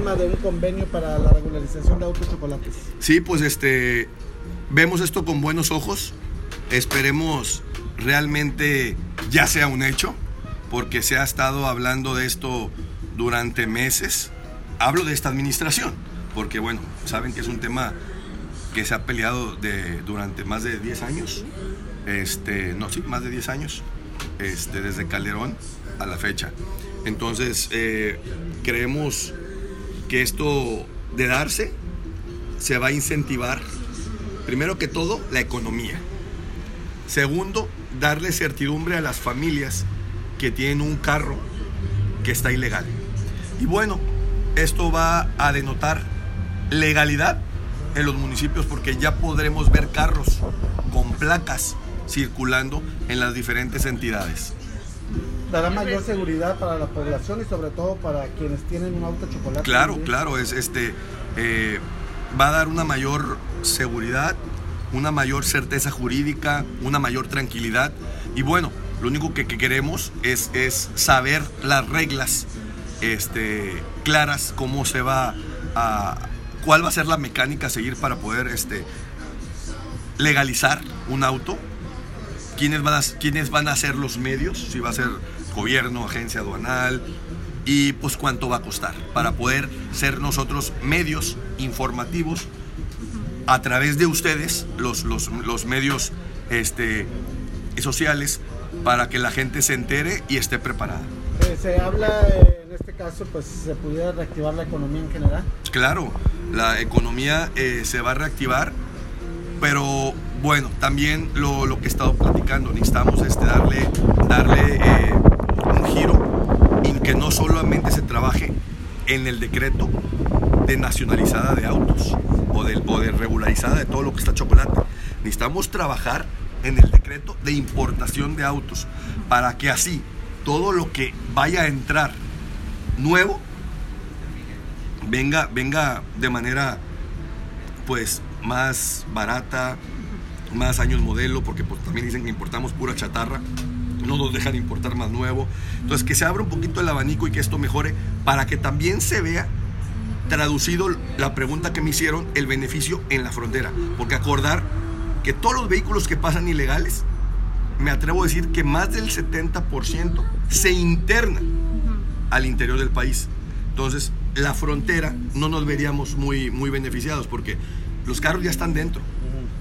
firma de un convenio para la regularización de autos chocolates. Sí, pues este, vemos esto con buenos ojos. Esperemos realmente ya sea un hecho, porque se ha estado hablando de esto durante meses. Hablo de esta administración, porque bueno, saben que es un tema que se ha peleado de, durante más de 10 años. Este, no, sí, más de 10 años. Este, desde Calderón a la fecha. Entonces, eh, creemos que esto de darse se va a incentivar, primero que todo, la economía. Segundo, darle certidumbre a las familias que tienen un carro que está ilegal. Y bueno, esto va a denotar legalidad en los municipios porque ya podremos ver carros con placas circulando en las diferentes entidades. Dará mayor seguridad para la población y sobre todo para quienes tienen un auto chocolate. Claro, claro, es este eh, va a dar una mayor seguridad, una mayor certeza jurídica, una mayor tranquilidad y bueno, lo único que, que queremos es, es, saber las reglas este, claras, cómo se va a, cuál va a ser la mecánica a seguir para poder este, legalizar un auto, quiénes van, a, quiénes van a ser los medios, si va a ser gobierno, agencia aduanal, y pues cuánto va a costar para poder ser nosotros medios informativos a través de ustedes, los, los, los medios este, sociales, para que la gente se entere y esté preparada. Eh, se habla, eh, en este caso, pues se pudiera reactivar la economía en general. Claro, la economía eh, se va a reactivar, pero bueno, también lo, lo que he estado platicando, necesitamos este, darle, darle eh, un giro y que no solamente se trabaje en el decreto de nacionalizada de autos o de, o de regularizada de todo lo que está chocolate. Necesitamos trabajar en el decreto de importación de autos para que así todo lo que vaya a entrar nuevo venga, venga de manera pues más barata, más años modelo, porque pues, también dicen que importamos pura chatarra, no nos dejan importar más nuevo. Entonces que se abra un poquito el abanico y que esto mejore para que también se vea traducido la pregunta que me hicieron, el beneficio en la frontera. Porque acordar que todos los vehículos que pasan ilegales, me atrevo a decir que más del 70% se internan al interior del país. Entonces, la frontera no nos veríamos muy, muy beneficiados porque los carros ya están dentro.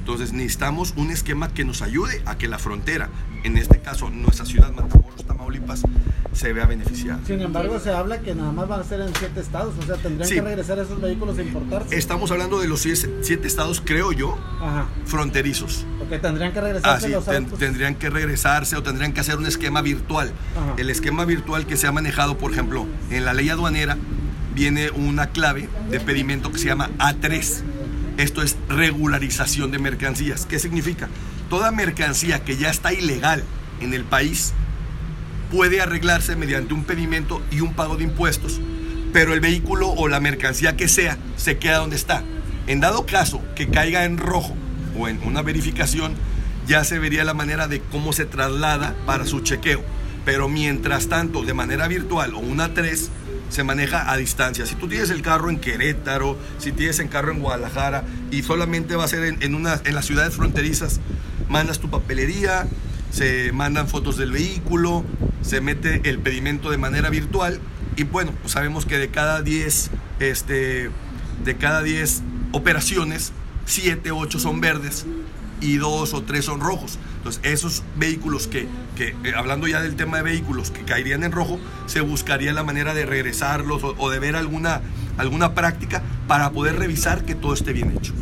Entonces necesitamos un esquema que nos ayude a que la frontera, en este caso nuestra ciudad Matamoros, Tamaulipas, se vea beneficiada. Sin embargo, se habla que nada más van a ser en siete estados, o sea, tendrían Sí. que regresar esos vehículos a importarse. Estamos hablando de los siete, estados, creo yo, Ajá. fronterizos. Porque tendrían que Ah, regresarse sí, los ten- tendrían que regresarse o tendrían que hacer un esquema virtual. Ajá. El esquema virtual que se ha manejado, por ejemplo, en la ley aduanera, viene una clave de pedimento que se llama A3. Esto es regularización de mercancías. ¿Qué significa? Toda mercancía que ya está ilegal en el país puede arreglarse mediante un pedimento y un pago de impuestos, pero el vehículo o la mercancía que sea se queda donde está. En dado caso que caiga en rojo o en una verificación, ya se vería la manera de cómo se traslada para su chequeo. Pero mientras tanto, de manera virtual o una 3, se maneja a distancia. Si tú tienes el carro en Querétaro, si tienes el carro en Guadalajara y solamente va a ser en, en una, en las ciudades fronterizas, mandas tu papelería, se mandan fotos del vehículo, se mete el pedimento de manera virtual y bueno, pues sabemos que de cada 10 este, de cada 10 operaciones, 7, 8 son verdes y 2 o 3 son rojos. Entonces, esos vehículos que, que eh, hablando ya del tema de vehículos que caerían en rojo, se buscaría la manera de regresarlos o, o de ver alguna, alguna práctica para poder revisar que todo esté bien hecho.